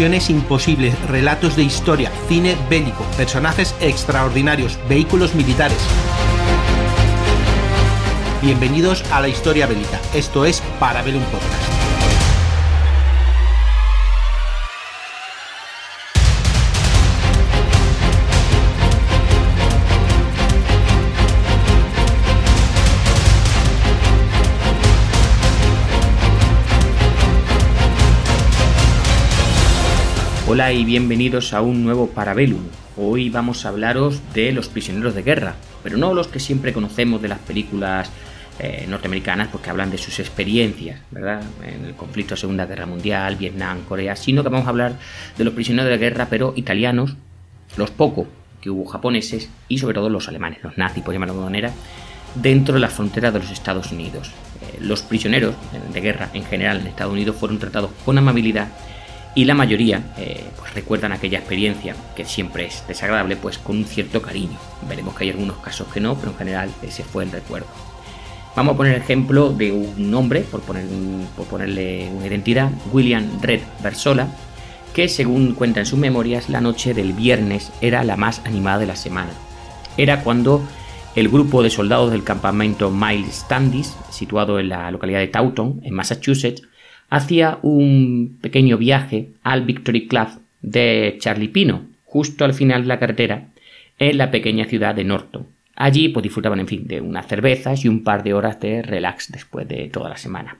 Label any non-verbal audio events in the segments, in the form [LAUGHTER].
Imposibles, relatos de historia, cine bélico, personajes extraordinarios, vehículos militares. Bienvenidos a la historia bélica. Esto es Parabellum Podcast. Hola y bienvenidos a un nuevo Parabellum. Hoy vamos a hablaros de los prisioneros de guerra, pero no los que siempre conocemos de las películas eh, norteamericanas porque hablan de sus experiencias, ¿verdad? En el conflicto de Segunda Guerra Mundial, Vietnam, Corea, sino que vamos a hablar de los prisioneros de guerra, pero italianos, los pocos que hubo japoneses y sobre todo los alemanes, los nazis, por llamarlo de alguna manera, dentro de las fronteras de los Estados Unidos. Eh, los prisioneros de guerra en general en Estados Unidos fueron tratados con amabilidad y la mayoría eh, pues recuerdan aquella experiencia, que siempre es desagradable, pues con un cierto cariño. Veremos que hay algunos casos que no, pero en general ese fue el recuerdo. Vamos a poner ejemplo de un nombre, por, poner, por ponerle una identidad, William Red Versola, que según cuenta en sus memorias, la noche del viernes era la más animada de la semana. Era cuando el grupo de soldados del campamento Miles Standish, situado en la localidad de Taunton, en Massachusetts, hacía un pequeño viaje al Victory Club de Charlie Pino, justo al final de la carretera, en la pequeña ciudad de Norton. Allí pues, disfrutaban, en fin, de unas cervezas y un par de horas de relax después de toda la semana.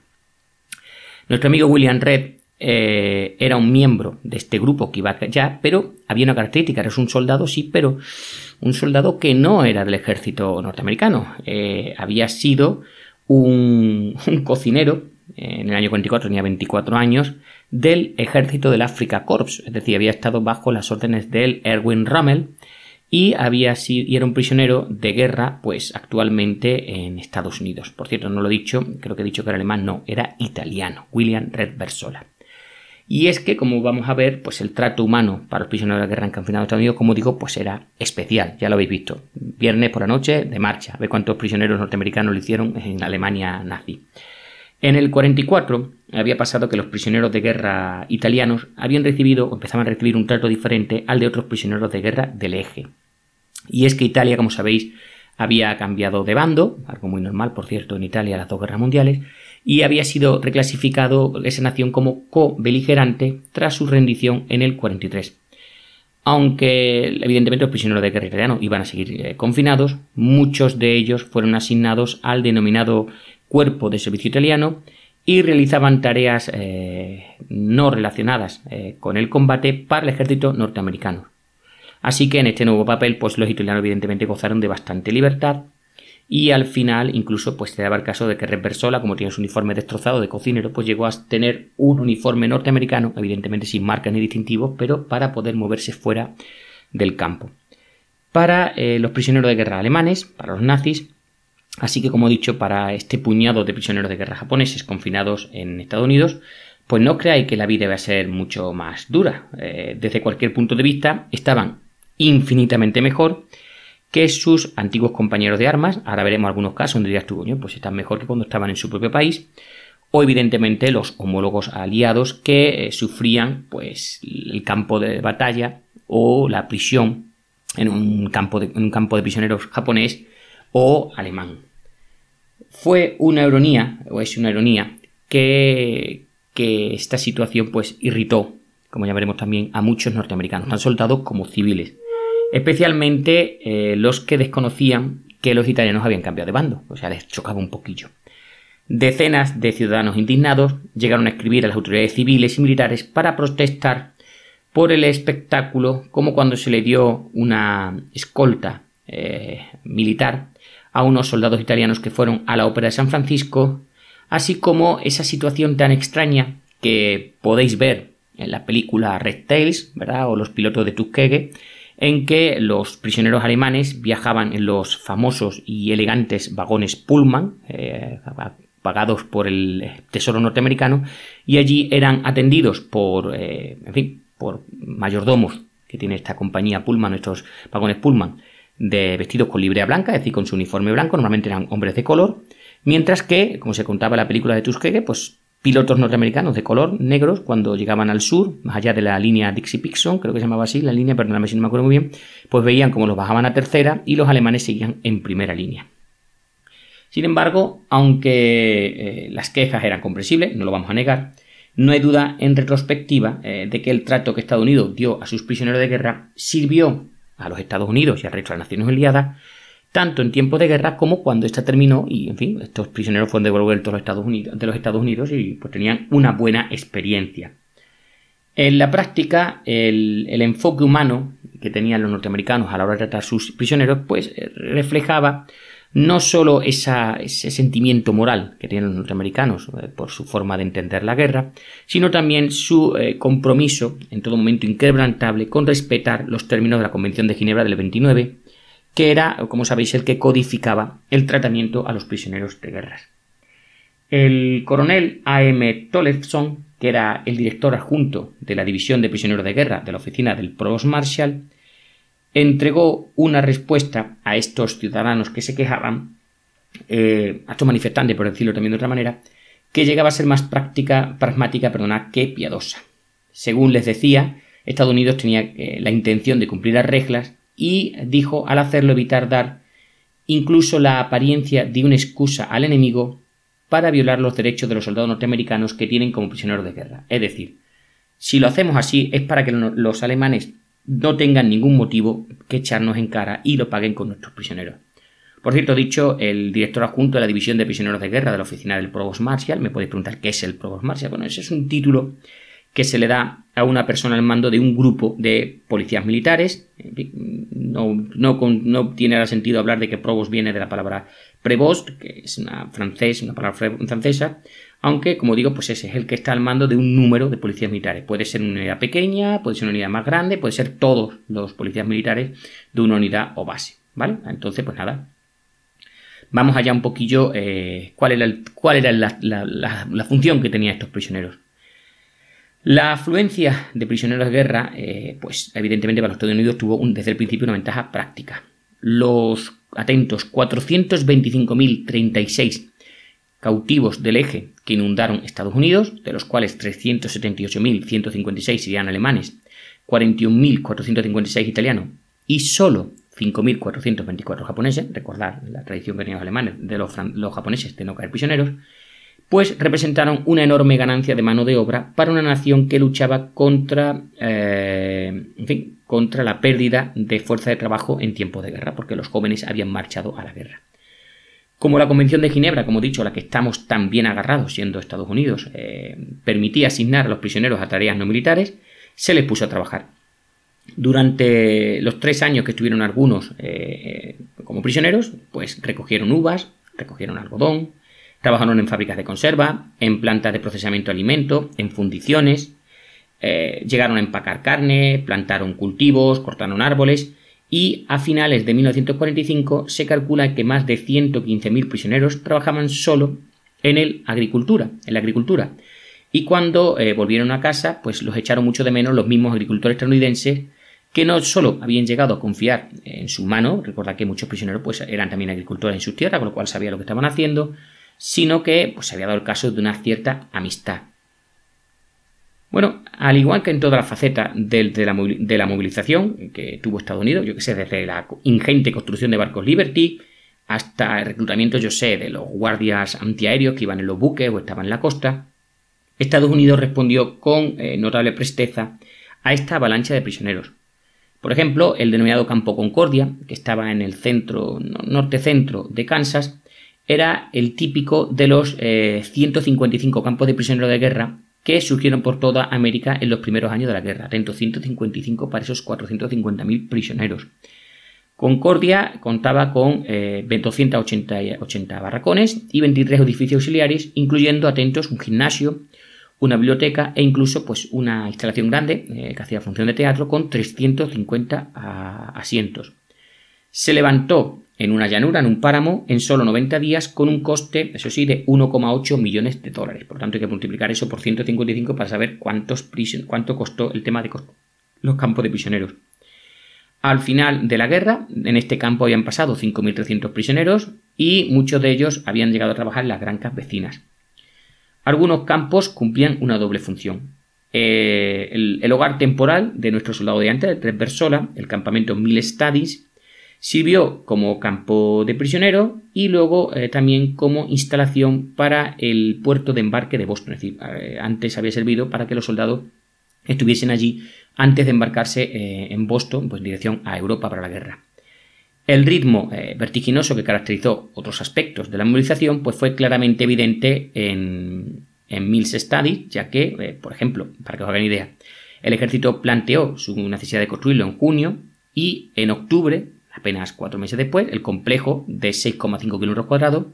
Nuestro amigo William Red eh, era un miembro de este grupo que iba allá, pero había una característica, era un soldado, sí, pero un soldado que no era del ejército norteamericano. Eh, había sido un [LAUGHS] cocinero en el año 44 tenía 24 años, del ejército del Africa Corps, es decir, había estado bajo las órdenes del Erwin Rommel y había sido, y era un prisionero de guerra, pues actualmente en Estados Unidos. Por cierto, no lo he dicho, creo que he dicho que era alemán, no, era italiano, William Redversola. Y es que, como vamos a ver, pues el trato humano para los prisioneros de guerra en en Estados Unidos, como digo, pues era especial, ya lo habéis visto. Viernes por la noche, de marcha, a ver cuántos prisioneros norteamericanos lo hicieron en Alemania nazi. En el 44 había pasado que los prisioneros de guerra italianos habían recibido o empezaban a recibir un trato diferente al de otros prisioneros de guerra del eje. Y es que Italia, como sabéis, había cambiado de bando, algo muy normal, por cierto, en Italia las dos guerras mundiales, y había sido reclasificado esa nación como co-beligerante tras su rendición en el 43. Aunque evidentemente los prisioneros de guerra italianos iban a seguir eh, confinados, muchos de ellos fueron asignados al denominado cuerpo de servicio italiano y realizaban tareas eh, no relacionadas eh, con el combate para el ejército norteamericano. Así que en este nuevo papel, pues los italianos evidentemente gozaron de bastante libertad y al final incluso pues se daba el caso de que Reversola, como tiene su uniforme destrozado de cocinero, pues llegó a tener un uniforme norteamericano, evidentemente sin marcas ni distintivos, pero para poder moverse fuera del campo. Para eh, los prisioneros de guerra alemanes, para los nazis, Así que, como he dicho, para este puñado de prisioneros de guerra japoneses confinados en Estados Unidos, pues no creáis que la vida va a ser mucho más dura. Eh, desde cualquier punto de vista, estaban infinitamente mejor que sus antiguos compañeros de armas. Ahora veremos algunos casos donde dirías tú, pues están mejor que cuando estaban en su propio país. O evidentemente los homólogos aliados que eh, sufrían pues el campo de batalla o la prisión en un campo de, en un campo de prisioneros japonés o alemán. Fue una ironía, o es una ironía, que, que esta situación pues irritó, como ya veremos también, a muchos norteamericanos, tanto soldados como civiles, especialmente eh, los que desconocían que los italianos habían cambiado de bando, o sea, les chocaba un poquillo. Decenas de ciudadanos indignados llegaron a escribir a las autoridades civiles y militares para protestar por el espectáculo, como cuando se le dio una escolta eh, militar a unos soldados italianos que fueron a la ópera de San Francisco, así como esa situación tan extraña que podéis ver en la película Red Tails, ¿verdad? O los pilotos de Tuskegee, en que los prisioneros alemanes viajaban en los famosos y elegantes vagones Pullman, eh, pagados por el Tesoro norteamericano, y allí eran atendidos por, eh, en fin, por mayordomos que tiene esta compañía Pullman, estos vagones Pullman, de vestidos con librea blanca, es decir, con su uniforme blanco, normalmente eran hombres de color, mientras que, como se contaba en la película de Tuskegee, pues pilotos norteamericanos de color negros cuando llegaban al sur, más allá de la línea Dixie-Pixon, creo que se llamaba así la línea, perdóname si no me acuerdo muy bien, pues veían cómo los bajaban a tercera y los alemanes seguían en primera línea. Sin embargo, aunque eh, las quejas eran comprensibles, no lo vamos a negar, no hay duda en retrospectiva eh, de que el trato que Estados Unidos dio a sus prisioneros de guerra sirvió a los Estados Unidos y al resto de las Naciones Aliadas tanto en tiempo de guerra como cuando esta terminó y, en fin, estos prisioneros fueron devueltos a los Estados Unidos, de los Estados Unidos y pues tenían una buena experiencia. En la práctica, el, enfoque humano que tenían los norteamericanos a la hora de tratar a sus prisioneros, pues eh, reflejaba no solo ese sentimiento moral que tenían los norteamericanos eh, por su forma de entender la guerra, sino también su eh, compromiso en todo momento inquebrantable con respetar los términos de la Convención de Ginebra del 29 que era, como sabéis, el que codificaba el tratamiento a los prisioneros de guerra. El coronel A.M. Tollefson, que era el director adjunto de la División de Prisioneros de Guerra de la oficina del Provost Marshal, entregó una respuesta a estos ciudadanos que se quejaban, eh, a estos manifestantes, por decirlo también de otra manera, que llegaba a ser más práctica, pragmática perdona, que piadosa. Según les decía, Estados Unidos tenía eh, la intención de cumplir las reglas y dijo al hacerlo evitar dar incluso la apariencia de una excusa al enemigo para violar los derechos de los soldados norteamericanos que tienen como prisioneros de guerra. Es decir, si lo hacemos así es para que los alemanes no tengan ningún motivo que echarnos en cara y lo paguen con nuestros prisioneros. Por cierto, dicho, el director adjunto de la División de Prisioneros de Guerra de la oficina del Provost Marshal, me podéis preguntar qué es el Provost Marshal. Bueno, ese es un título que se le da a una persona al mando de un grupo de policías militares. No, no, tiene sentido hablar de que provost viene de la palabra prevost, que es una, francés, una palabra francesa, aunque, como digo, pues ese es el que está al mando de un número de policías militares. Puede ser una unidad pequeña, puede ser una unidad más grande, puede ser todos los policías militares de una unidad o base. ¿Vale? Entonces, pues nada. Vamos allá un poquillo eh, cuál era, la función que tenían estos prisioneros. La afluencia de prisioneros de guerra, eh, pues evidentemente para los Estados Unidos tuvo desde el principio una ventaja práctica. Los atentos 425.036 cautivos del eje que inundaron Estados Unidos, de los cuales 378.156 serían alemanes, 41.456 italianos y solo 5.424 japoneses, recordar la tradición que tenían los alemanes de los, japoneses de no caer prisioneros, pues representaron una enorme ganancia de mano de obra para una nación que luchaba contra, eh, en fin, contra la pérdida de fuerza de trabajo en tiempo de guerra, porque los jóvenes habían marchado a la guerra. Como la Convención de Ginebra, como he dicho, a la que estamos tan bien agarrados siendo Estados Unidos, eh, permitía asignar a los prisioneros a tareas no militares, se les puso a trabajar. Durante los tres años que estuvieron algunos eh, como prisioneros, pues recogieron uvas, recogieron algodón, Trabajaron en fábricas de conserva, en plantas de procesamiento de alimentos, en fundiciones, eh, llegaron a empacar carne, plantaron cultivos, cortaron árboles y a finales de 1945 se calcula que más de 115.000 prisioneros trabajaban solo en el agricultura, en la agricultura. Y cuando eh, volvieron a casa, pues los echaron mucho de menos los mismos agricultores estadounidenses que no solo habían llegado a confiar en su mano, recuerda que muchos prisioneros pues eran también agricultores en sus tierras, con lo cual sabían lo que estaban haciendo, sino que pues, se había dado el caso de una cierta amistad. Bueno, al igual que en toda la faceta de, la, movilización que tuvo Estados Unidos, yo que sé, desde la ingente construcción de barcos Liberty hasta el reclutamiento, yo sé, de los guardias antiaéreos que iban en los buques o estaban en la costa, Estados Unidos respondió con eh, notable presteza a esta avalancha de prisioneros. Por ejemplo, el denominado Campo Concordia, que estaba en el centro, norte-centro de Kansas, era el típico de los 155 eh, campos de prisioneros de guerra que surgieron por toda América en los primeros años de la guerra. Atento, 155 para esos 450.000 prisioneros. Concordia contaba con 280 eh, barracones y 23 edificios auxiliares, incluyendo, atentos, un gimnasio, una biblioteca e incluso pues, una instalación grande eh, que hacía función de teatro con 350 ah, asientos. Se levantó en una llanura, en un páramo, en solo 90 días, con un coste, eso sí, de 1,8 millones de dólares. Por lo tanto, hay que multiplicar eso por 155 para saber cuántos cuánto costó el tema de los campos de prisioneros. Al final de la guerra, en este campo habían pasado 5.300 prisioneros y muchos de ellos habían llegado a trabajar en las granjas vecinas. Algunos campos cumplían una doble función. Eh, el, hogar temporal de nuestro soldado de antes, de Transversola, el campamento Mil Stadis, sirvió como campo de prisioneros y luego eh, también como instalación para el puerto de embarque de Boston. Es decir, eh, antes había servido para que los soldados estuviesen allí antes de embarcarse en Boston, pues en dirección a Europa para la guerra. El ritmo vertiginoso que caracterizó otros aspectos de la movilización pues fue claramente evidente en, en Mills Study, ya que, eh, por ejemplo, para que os hagan idea, el ejército planteó su necesidad de construirlo en junio y en octubre, apenas cuatro meses después, el complejo de 6,5 kilómetros cuadrados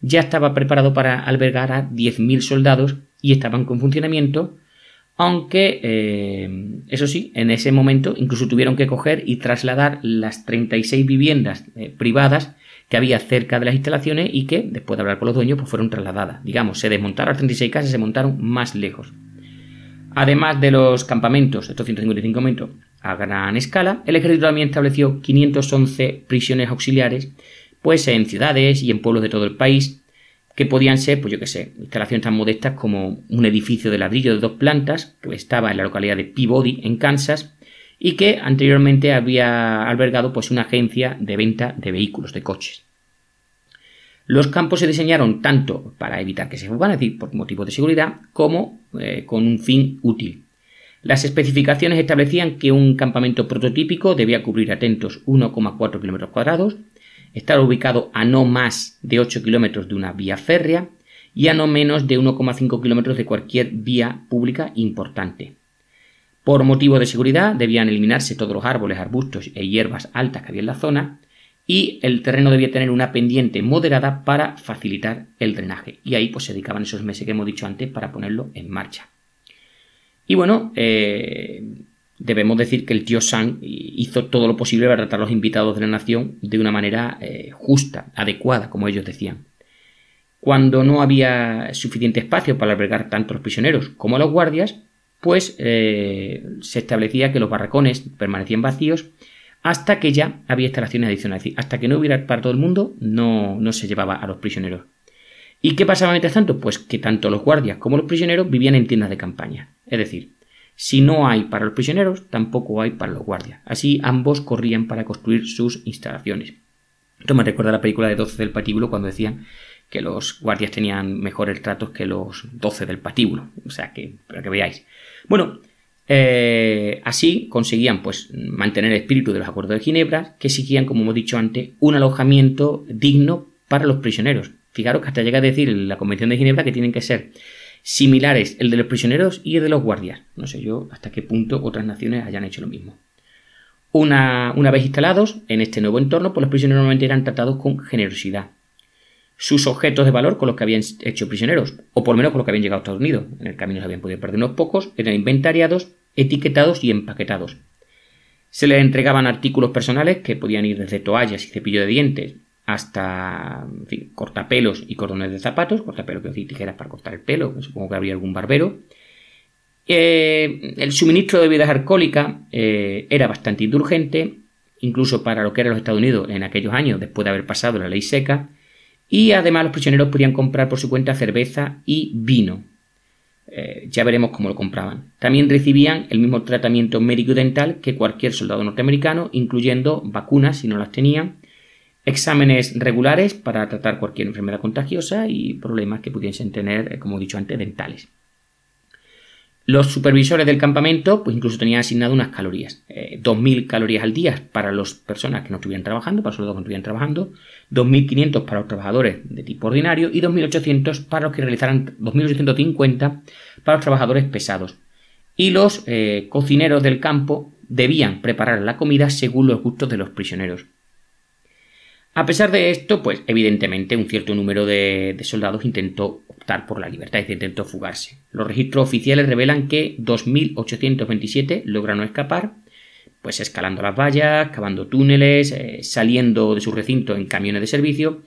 ya estaba preparado para albergar a 10.000 soldados y estaban con funcionamiento, aunque, eh, eso sí, en ese momento incluso tuvieron que coger y trasladar las 36 viviendas eh, privadas que había cerca de las instalaciones y que, después de hablar con los dueños, pues fueron trasladadas. Digamos, se desmontaron las 36 casas y se montaron más lejos. Además de los campamentos, estos 155 metros a gran escala, el ejército también estableció 511 prisiones auxiliares, pues en ciudades y en pueblos de todo el país, que podían ser, pues yo qué sé, instalaciones tan modestas como un edificio de ladrillo de dos plantas, que estaba en la localidad de Peabody, en Kansas, y que anteriormente había albergado pues una agencia de venta de vehículos, de coches. Los campos se diseñaron tanto para evitar que se fugan, es decir, por motivos de seguridad, como eh, con un fin útil. Las especificaciones establecían que un campamento prototípico debía cubrir atentos 1,4 km cuadrados, estar ubicado a no más de 8 kilómetros de una vía férrea y a no menos de 1,5 kilómetros de cualquier vía pública importante. Por motivo de seguridad debían eliminarse todos los árboles, arbustos e hierbas altas que había en la zona y el terreno debía tener una pendiente moderada para facilitar el drenaje. Y ahí pues se dedicaban esos meses que hemos dicho antes para ponerlo en marcha. Y bueno, eh, debemos decir que el tío Sang hizo todo lo posible para tratar a los invitados de la nación de una manera eh, justa, adecuada, como ellos decían. Cuando no había suficiente espacio para albergar tanto los prisioneros como los guardias, pues eh, se establecía que los barracones permanecían vacíos hasta que ya había instalaciones adicionales. hasta que no hubiera para todo el mundo, no, no se llevaba a los prisioneros. ¿Y qué pasaba mientras tanto? Pues que tanto los guardias como los prisioneros vivían en tiendas de campaña. Es decir, si no hay para los prisioneros, tampoco hay para los guardias. Así ambos corrían para construir sus instalaciones. Esto me recuerda a la película de 12 del patíbulo cuando decían que los guardias tenían mejores tratos que los 12 del patíbulo. O sea que, para que veáis. Bueno, eh, así conseguían pues mantener el espíritu de los acuerdos de Ginebra, que exigían, como hemos dicho antes, un alojamiento digno para los prisioneros. Fijaros que hasta llega a decir la Convención de Ginebra que tienen que ser similares el de los prisioneros y el de los guardias. No sé yo hasta qué punto otras naciones hayan hecho lo mismo. Una, una vez instalados en este nuevo entorno, pues los prisioneros normalmente eran tratados con generosidad sus objetos de valor con los que habían hecho prisioneros, o por lo menos con los que habían llegado a Estados Unidos. En el camino se habían podido perder unos pocos, eran inventariados, etiquetados y empaquetados. Se les entregaban artículos personales que podían ir desde toallas y cepillo de dientes hasta cortapelos y cordones de zapatos, cortapelos que decir tijeras para cortar el pelo, supongo que habría algún barbero. Eh, el suministro de bebidas alcohólicas eh, era bastante indulgente, incluso para lo que eran los Estados Unidos en aquellos años, después de haber pasado la ley seca, y además los prisioneros podían comprar por su cuenta cerveza y vino. Eh, ya veremos cómo lo compraban. También recibían el mismo tratamiento médico y dental que cualquier soldado norteamericano, incluyendo vacunas si no las tenían, exámenes regulares para tratar cualquier enfermedad contagiosa y problemas que pudiesen tener, eh, como he dicho antes, dentales. Los supervisores del campamento, pues incluso tenían asignado unas calorías. 2.000 eh, calorías al día para las personas que no estuvieran trabajando, para los que no estuvieran trabajando, 2.500 para los trabajadores de tipo ordinario y 2.800 para los que realizaran 2.850 para los trabajadores pesados. Y los eh, cocineros del campo debían preparar la comida según los gustos de los prisioneros. A pesar de esto, pues evidentemente un cierto número de, soldados intentó optar por la libertad y intentó fugarse. Los registros oficiales revelan que 2.827 lograron escapar, pues escalando las vallas, cavando túneles, eh, saliendo de su recinto en camiones de servicio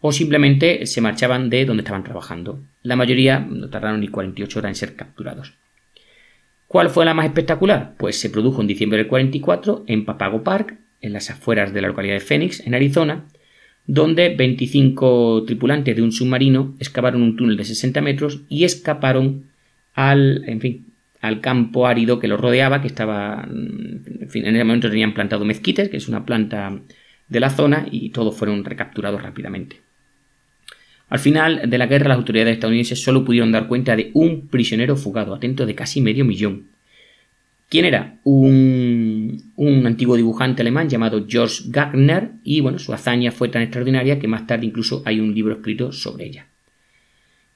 o simplemente se marchaban de donde estaban trabajando. La mayoría no tardaron ni 48 horas en ser capturados. ¿Cuál fue la más espectacular? Pues se produjo en diciembre del 44 en Papago Park, en las afueras de la localidad de Phoenix, en Arizona, donde 25 tripulantes de un submarino excavaron un túnel de 60 metros y escaparon al, en fin, al campo árido que los rodeaba, que estaba, en en ese momento tenían plantado mezquites, que es una planta de la zona, y todos fueron recapturados rápidamente. Al final de la guerra, las autoridades estadounidenses solo pudieron dar cuenta de un prisionero fugado, atento de casi medio millón. ¿Quién era? Un, antiguo dibujante alemán llamado George Gagner, y bueno, su hazaña fue tan extraordinaria que más tarde incluso hay un libro escrito sobre ella.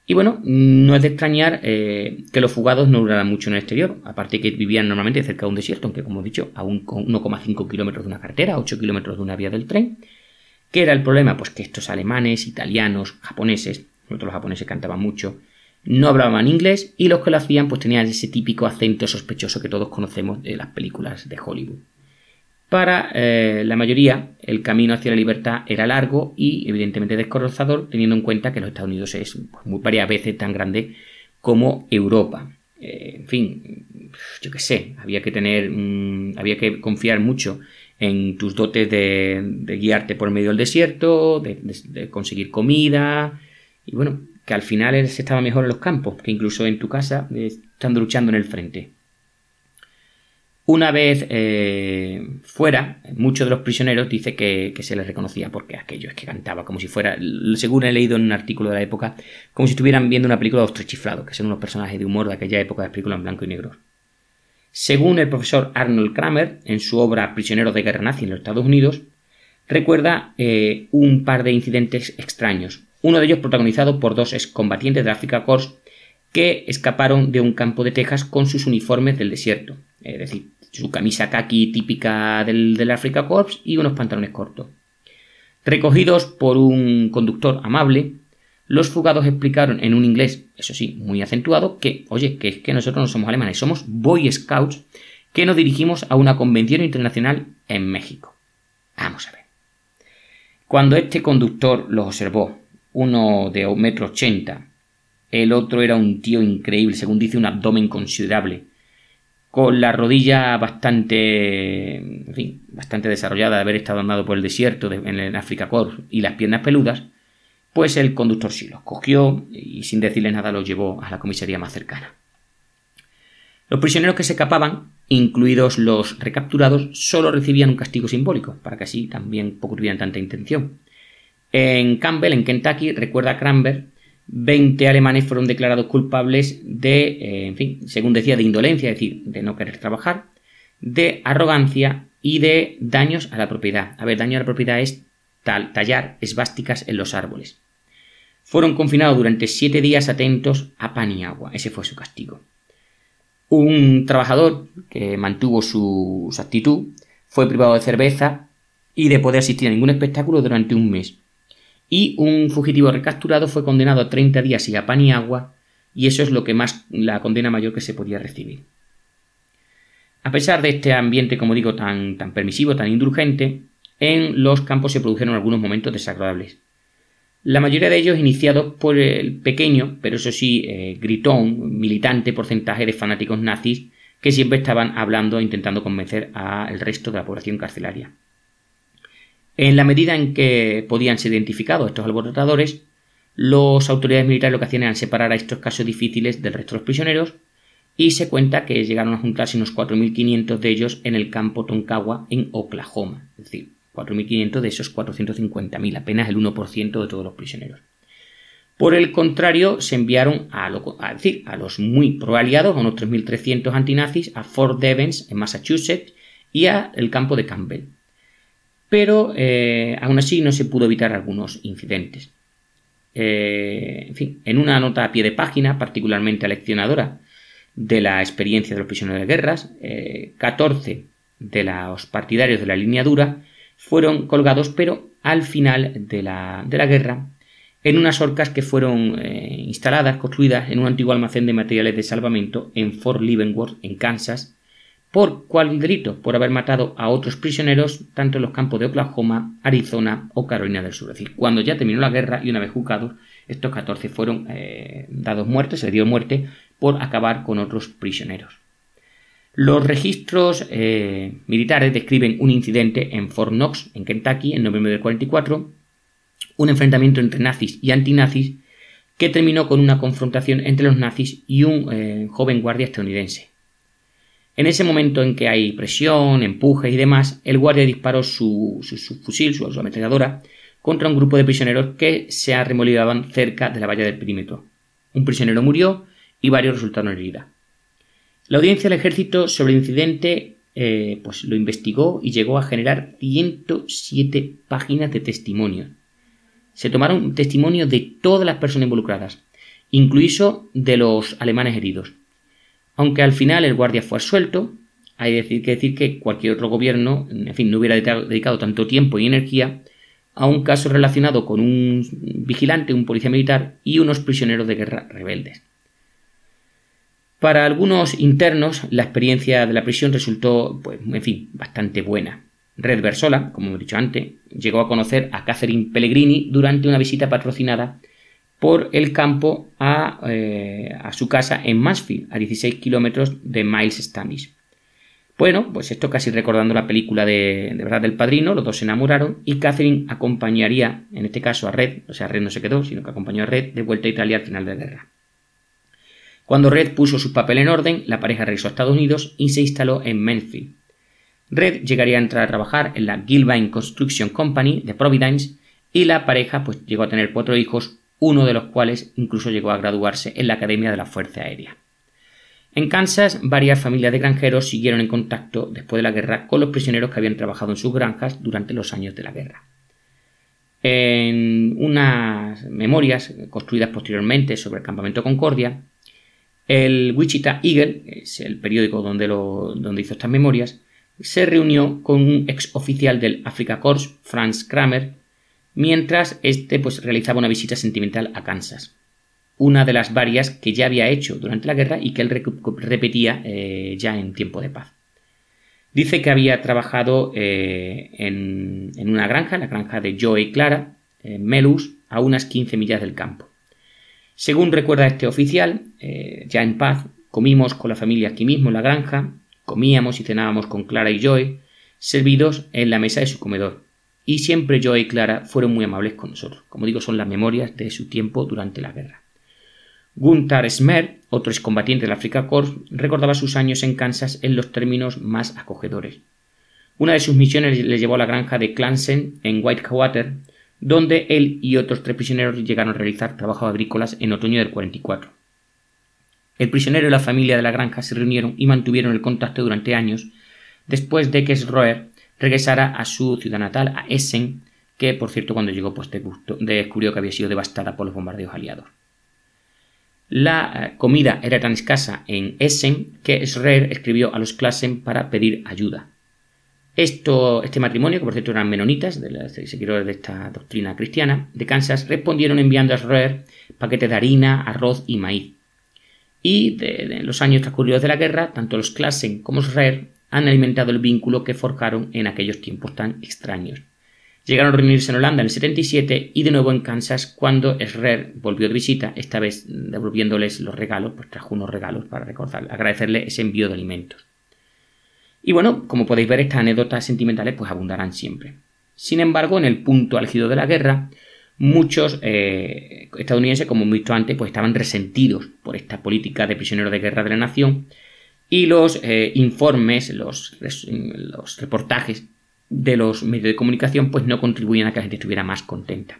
Y bueno, no es de extrañar eh, que los fugados no duraran mucho en el exterior, aparte que vivían normalmente cerca de un desierto, aunque como he dicho, a 1,5 kilómetros de una carretera, 8 kilómetros de una vía del tren. ¿Qué era el problema? Pues que estos alemanes, italianos, japoneses, nosotros los japoneses cantaban mucho, no hablaban inglés y los que lo hacían pues tenían ese típico acento sospechoso que todos conocemos de las películas de Hollywood. Para eh, la mayoría, el camino hacia la libertad era largo y evidentemente descorrozador, teniendo en cuenta que los Estados Unidos es pues, muy, varias veces tan grande como Europa. Eh, en fin, yo qué sé, había que tener, había que confiar mucho en tus dotes de, guiarte por medio del desierto, de conseguir comida, y bueno, que al final se estaba mejor en los campos que incluso en tu casa eh, estando luchando en el frente. Una vez eh, fuera, muchos de los prisioneros dice que, se les reconocía porque aquello es que cantaba como si fuera, según he leído en un artículo de la época, como si estuvieran viendo una película de Ostro Chiflado, que son unos personajes de humor de aquella época de películas en blanco y negro. Según el profesor Arnold Kramer, en su obra Prisioneros de guerra nazi en los Estados Unidos, recuerda eh, un par de incidentes extraños uno de ellos protagonizado por dos excombatientes de Africa Corps que escaparon de un campo de Texas con sus uniformes del desierto, es decir, su camisa khaki típica del, del Africa Corps y unos pantalones cortos. Recogidos por un conductor amable, los fugados explicaron en un inglés, eso sí, muy acentuado, que, oye, que es que nosotros no somos alemanes, somos Boy Scouts, que nos dirigimos a una convención internacional en México. Vamos a ver. Cuando este conductor los observó uno de metro ochenta, el otro era un tío increíble, según dice, un abdomen considerable, con la rodilla bastante, en fin, bastante desarrollada de haber estado andando por el desierto en el África Corps y las piernas peludas, pues el conductor sí los cogió y sin decirle nada los llevó a la comisaría más cercana. Los prisioneros que se escapaban, incluidos los recapturados, solo recibían un castigo simbólico, para que así también tuvieran tanta intención. En Campbell, en Kentucky, recuerda Cranber, 20 alemanes fueron declarados culpables de, eh, en fin, según decía, de indolencia, es decir, de no querer trabajar, de arrogancia y de daños a la propiedad. A ver, daño a la propiedad es tallar esvásticas en los árboles. Fueron confinados durante siete días atentos a pan y agua. Ese fue su castigo. Un trabajador que mantuvo su actitud fue privado de cerveza y de poder asistir a ningún espectáculo durante un mes y un fugitivo recapturado fue condenado a 30 días y a pan y agua, y eso es lo que más la condena mayor que se podía recibir. A pesar de este ambiente, como digo, tan, tan permisivo, tan indulgente, en los campos se produjeron algunos momentos desagradables. La mayoría de ellos iniciados por el pequeño, pero eso sí, eh, gritón, militante porcentaje de fanáticos nazis que siempre estaban hablando e intentando convencer al resto de la población carcelaria. En la medida en que podían ser identificados estos alborotadores, las autoridades militares lo que hacían era separar a estos casos difíciles del resto de los prisioneros y se cuenta que llegaron a juntarse unos 4.500 de ellos en el campo Tonkawa en Oklahoma, es decir, 4.500 de esos 450.000, apenas el 1% de todos los prisioneros. Por el contrario, se enviaron a, decir, a los muy pro-aliados, a unos 3.300 antinazis, a Fort Devens, en Massachusetts, y al campo de Campbell pero eh, aún así no se pudo evitar algunos incidentes. Eh, en una nota a pie de página particularmente aleccionadora de la experiencia de los prisioneros de guerras, 14 eh, de los partidarios de la línea dura fueron colgados, pero al final de la, de la guerra, en unas orcas que fueron instaladas, construidas en un antiguo almacén de materiales de salvamento en Fort Leavenworth, en Kansas, ¿Por cuál delito? Por haber matado a otros prisioneros tanto en los campos de Oklahoma, Arizona o Carolina del Sur. Es decir, cuando ya terminó la guerra y una vez juzgados, estos 14 fueron eh, dados muertes, se dio muerte por acabar con otros prisioneros. Los registros eh, militares describen un incidente en Fort Knox, en Kentucky, en noviembre del 44, un enfrentamiento entre nazis y antinazis que terminó con una confrontación entre los nazis y un eh, joven guardia estadounidense. En ese momento en que hay presión, empuje y demás, el guardia disparó su, fusil, su, ametralladora, contra un grupo de prisioneros que se arremolidaban cerca de la valla del perímetro. Un prisionero murió y varios resultaron heridos. La audiencia del ejército sobre el incidente eh, pues lo investigó y llegó a generar 107 páginas de testimonio. Se tomaron testimonio de todas las personas involucradas, incluso de los alemanes heridos. Aunque al final el guardia fue suelto, hay que decir que cualquier otro gobierno, en fin, no hubiera dedicado tanto tiempo y energía a un caso relacionado con un vigilante, un policía militar y unos prisioneros de guerra rebeldes. Para algunos internos, la experiencia de la prisión resultó, pues, en fin, bastante buena. Red Versola, como hemos dicho antes, llegó a conocer a Catherine Pellegrini durante una visita patrocinada por el campo eh, a, su casa en Mansfield, a 16 kilómetros de Miles Standish. Bueno, pues esto casi recordando la película de, de, verdad del padrino, los dos se enamoraron y Catherine acompañaría, en este caso a Red, o sea, Red no se quedó, sino que acompañó a Red de vuelta a Italia al final de la guerra. Cuando Red puso sus papeles en orden, la pareja regresó a Estados Unidos y se instaló en Mansfield. Red llegaría a entrar a trabajar en la Gilbane Construction Company de Providence y la pareja pues, llegó a tener cuatro hijos, uno de los cuales incluso llegó a graduarse en la Academia de la Fuerza Aérea. En Kansas, varias familias de granjeros siguieron en contacto después de la guerra con los prisioneros que habían trabajado en sus granjas durante los años de la guerra. En unas memorias construidas posteriormente sobre el campamento Concordia, el Wichita Eagle, es el periódico donde, donde hizo estas memorias, se reunió con un ex oficial del Africa Corps, Franz Kramer, mientras este pues, realizaba una visita sentimental a Kansas. Una de las varias que ya había hecho durante la guerra y que él repetía eh, ya en tiempo de paz. Dice que había trabajado eh, en, una granja, la granja de Joe y Clara, en Melus, a unas 15 millas del campo. Según recuerda este oficial, eh, ya en paz, comimos con la familia aquí mismo en la granja, comíamos y cenábamos con Clara y Joy, servidos en la mesa de su comedor. Y siempre Joy y Clara fueron muy amables con nosotros. Como digo, son las memorias de su tiempo durante la guerra. Gunther Smer, otro excombatiente del Africa Corps, recordaba sus años en Kansas en los términos más acogedores. Una de sus misiones le llevó a la granja de Clansen en Whitewater, donde él y otros tres prisioneros llegaron a realizar trabajos agrícolas en otoño del 44. El prisionero y la familia de la granja se reunieron y mantuvieron el contacto durante años, después de que Schroer regresara a su ciudad natal, a Essen, que por cierto cuando llegó pues descubrió que había sido devastada por los bombardeos aliados. La eh, comida era tan escasa en Essen que Schroer escribió a los Klassen para pedir ayuda. Esto, este matrimonio, que por cierto eran menonitas, de, la, seguidores de esta doctrina cristiana, de Kansas, respondieron enviando a Schroer paquetes de harina, arroz y maíz. Y de, los años transcurridos de la guerra, tanto los Klassen como Schroer han alimentado el vínculo que forjaron en aquellos tiempos tan extraños. Llegaron a reunirse en Holanda en el 77 y de nuevo en Kansas cuando Schroer volvió de visita, esta vez devolviéndoles los regalos, pues trajo unos regalos para recordar, agradecerle ese envío de alimentos. Y bueno, como podéis ver, estas anécdotas sentimentales pues abundarán siempre. Sin embargo, en el punto álgido de la guerra, muchos eh, estadounidenses, como hemos visto antes, pues estaban resentidos por esta política de prisioneros de guerra de la nación y los eh, informes, los, reportajes de los medios de comunicación pues no contribuían a que la gente estuviera más contenta.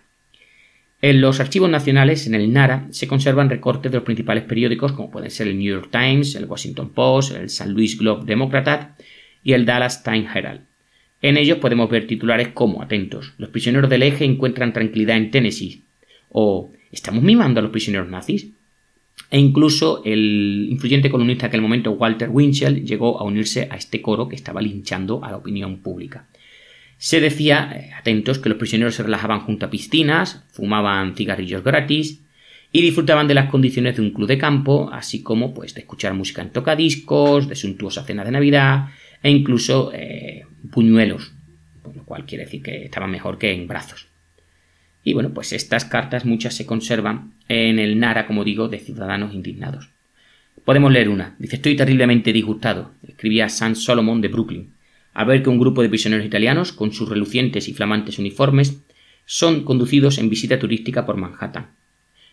En los archivos nacionales, en el NARA, se conservan recortes de los principales periódicos, como pueden ser el New York Times, el Washington Post, el San Luis Globe Democrat y el Dallas Times Herald. En ellos podemos ver titulares como, atentos, los prisioneros del eje encuentran tranquilidad en Tennessee, o ¿estamos mimando a los prisioneros nazis? E incluso el influyente columnista de aquel momento, Walter Winchell, llegó a unirse a este coro que estaba linchando a la opinión pública. Se decía, eh, atentos, que los prisioneros se relajaban junto a piscinas, fumaban cigarrillos gratis y disfrutaban de las condiciones de un club de campo, así como pues de escuchar música en tocadiscos, de suntuosa cena de Navidad e incluso eh, puñuelos, lo cual quiere decir que estaban mejor que en brazos. Y bueno, pues estas cartas muchas se conservan en el Nara, como digo, de ciudadanos indignados. Podemos leer una. Dice, estoy terriblemente disgustado, escribía San Solomon de Brooklyn, a ver que un grupo de prisioneros italianos, con sus relucientes y flamantes uniformes, son conducidos en visita turística por Manhattan.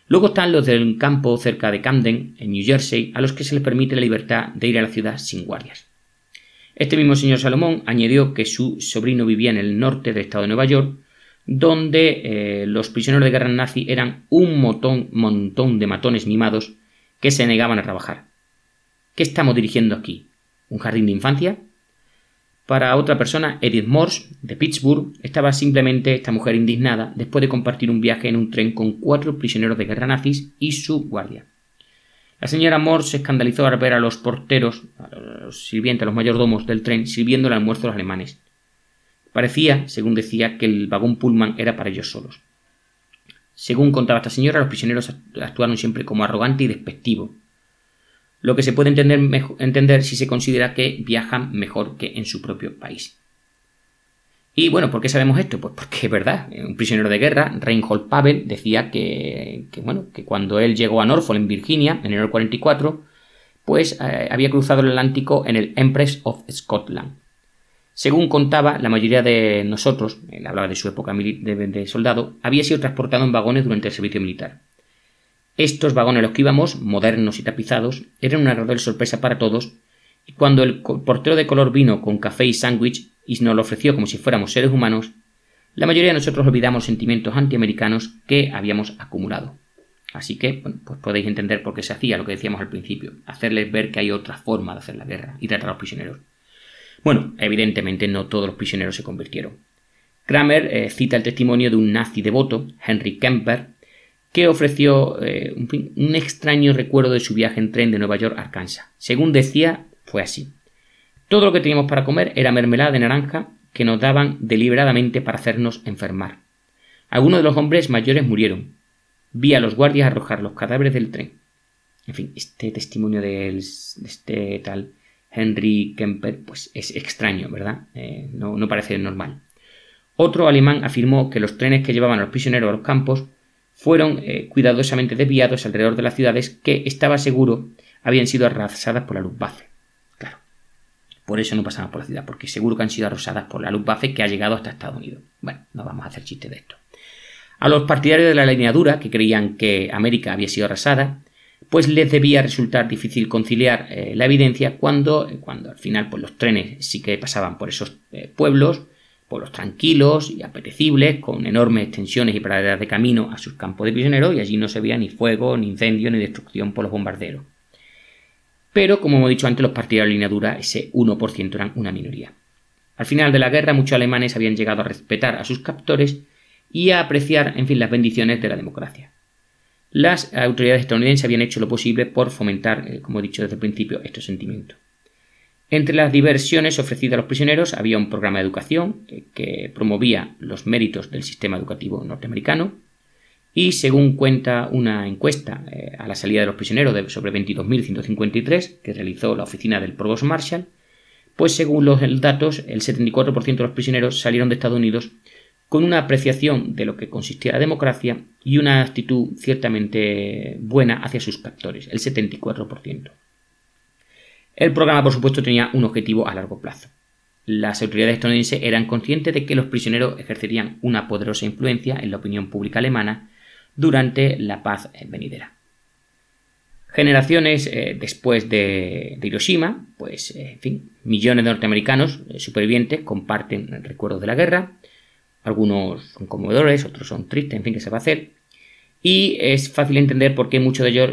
Luego están los del campo cerca de Camden, en New Jersey, a los que se les permite la libertad de ir a la ciudad sin guardias. Este mismo señor Salomón añadió que su sobrino vivía en el norte del estado de Nueva York, donde eh, los prisioneros de guerra nazi eran un montón de matones mimados que se negaban a trabajar. ¿Qué estamos dirigiendo aquí? ¿Un jardín de infancia? Para otra persona, Edith Morse, de Pittsburgh, estaba simplemente esta mujer indignada después de compartir un viaje en un tren con cuatro prisioneros de guerra nazis y su guardia. La señora Morse se escandalizó al ver a los porteros, a los sirvientes, a los mayordomos del tren sirviendo el almuerzo a los alemanes. Parecía, según decía, que el vagón Pullman era para ellos solos. Según contaba esta señora, los prisioneros actuaron siempre como arrogante y despectivo, lo que se puede entender, si se considera que viajan mejor que en su propio país. Y bueno, ¿por qué sabemos esto? Pues porque es verdad, un prisionero de guerra, Reinhold Pavel, decía que, bueno, que cuando él llegó a Norfolk, en Virginia, en enero del 44, pues eh, había cruzado el Atlántico en el Empress of Scotland. Según contaba, la mayoría de nosotros, él hablaba de su época de soldado, había sido transportado en vagones durante el servicio militar. Estos vagones los que íbamos, modernos y tapizados, eran una agradable sorpresa para todos, y cuando el portero de color vino con café y sándwich y nos lo ofreció como si fuéramos seres humanos, la mayoría de nosotros olvidamos sentimientos antiamericanos que habíamos acumulado. Así que, pues podéis entender por qué se hacía lo que decíamos al principio, hacerles ver que hay otra forma de hacer la guerra y tratar a los prisioneros. Bueno, evidentemente no todos los prisioneros se convirtieron. Kramer eh, cita el testimonio de un nazi devoto, Henry Kemper, que ofreció eh, un, extraño recuerdo de su viaje en tren de Nueva York a Arkansas. Según decía, fue así. Todo lo que teníamos para comer era mermelada de naranja que nos daban deliberadamente para hacernos enfermar. Algunos de los hombres mayores murieron. Vi a los guardias arrojar los cadáveres del tren. En fin, este testimonio de, este tal Henry Kemper pues es extraño, ¿verdad? Eh, no, parece normal. Otro alemán afirmó que los trenes que llevaban a los prisioneros a los campos fueron eh, cuidadosamente desviados alrededor de las ciudades que, estaba seguro, habían sido arrasadas por la Luftwaffe. Claro, por eso no pasaban por la ciudad, porque seguro que han sido arrasadas por la Luftwaffe que ha llegado hasta Estados Unidos. Bueno, no vamos a hacer chiste de esto. A los partidarios de la línea dura, que creían que América había sido arrasada, pues les debía resultar difícil conciliar eh, la evidencia cuando, cuando al final pues, los trenes sí que pasaban por esos eh, pueblos, pueblos tranquilos y apetecibles, con enormes extensiones y praderas de camino a sus campos de prisioneros, y allí no se veía ni fuego, ni incendio, ni destrucción por los bombarderos. Pero, como hemos dicho antes, los partidarios de línea dura, ese 1% eran una minoría. Al final de la guerra, muchos alemanes habían llegado a respetar a sus captores y a apreciar, en fin, las bendiciones de la democracia. Las autoridades estadounidenses habían hecho lo posible por fomentar, eh, como he dicho desde el principio, estos sentimientos. Entre las diversiones ofrecidas a los prisioneros había un programa de educación que, promovía los méritos del sistema educativo norteamericano y según cuenta una encuesta eh, a la salida de los prisioneros de sobre 22.153 que realizó la oficina del Provost Marshall, pues según los datos el 74% de los prisioneros salieron de Estados Unidos con una apreciación de lo que consistía la democracia y una actitud ciertamente buena hacia sus captores, el 74%. El programa, por supuesto, tenía un objetivo a largo plazo. Las autoridades estadounidenses eran conscientes de que los prisioneros ejercerían una poderosa influencia en la opinión pública alemana durante la paz venidera. Generaciones eh, después de, Hiroshima, pues, eh, en fin, millones de norteamericanos eh, supervivientes comparten el recuerdo de la guerra. Algunos son conmovedores, otros son tristes, en fin, ¿qué se va a hacer? Y es fácil entender por qué muchos de ellos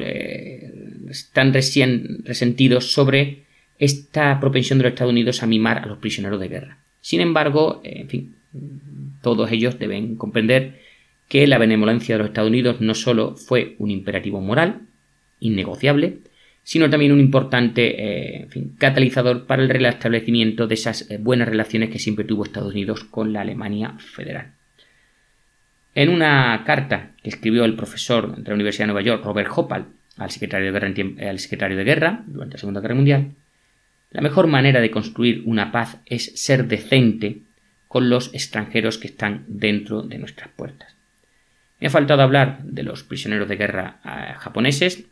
están recién resentidos sobre esta propensión de los Estados Unidos a mimar a los prisioneros de guerra. Sin embargo, en fin, todos ellos deben comprender que la benevolencia de los Estados Unidos no solo fue un imperativo moral, innegociable, sino también un importante eh, catalizador para el restablecimiento de esas eh, buenas relaciones que siempre tuvo Estados Unidos con la Alemania federal. En una carta que escribió el profesor de la Universidad de Nueva York, Robert Hopal, al secretario de guerra, al secretario de guerra durante la Segunda Guerra Mundial, la mejor manera de construir una paz es ser decente con los extranjeros que están dentro de nuestras puertas. Me ha faltado hablar de los prisioneros de guerra eh, japoneses,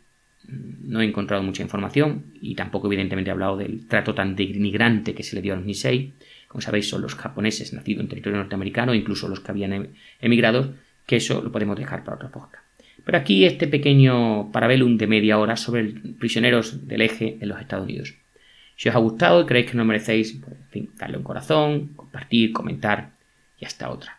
no he encontrado mucha información y tampoco evidentemente he hablado del trato tan denigrante que se le dio a los Nisei, como sabéis, son los japoneses nacidos en territorio norteamericano, incluso los que habían em, emigrado, que eso lo podemos dejar para otra podcast. Pero aquí este pequeño parabellum de media hora sobre prisioneros del eje en los Estados Unidos. Si os ha gustado y creéis que no merecéis, pues, en fin, darle un corazón, compartir, comentar y hasta otra.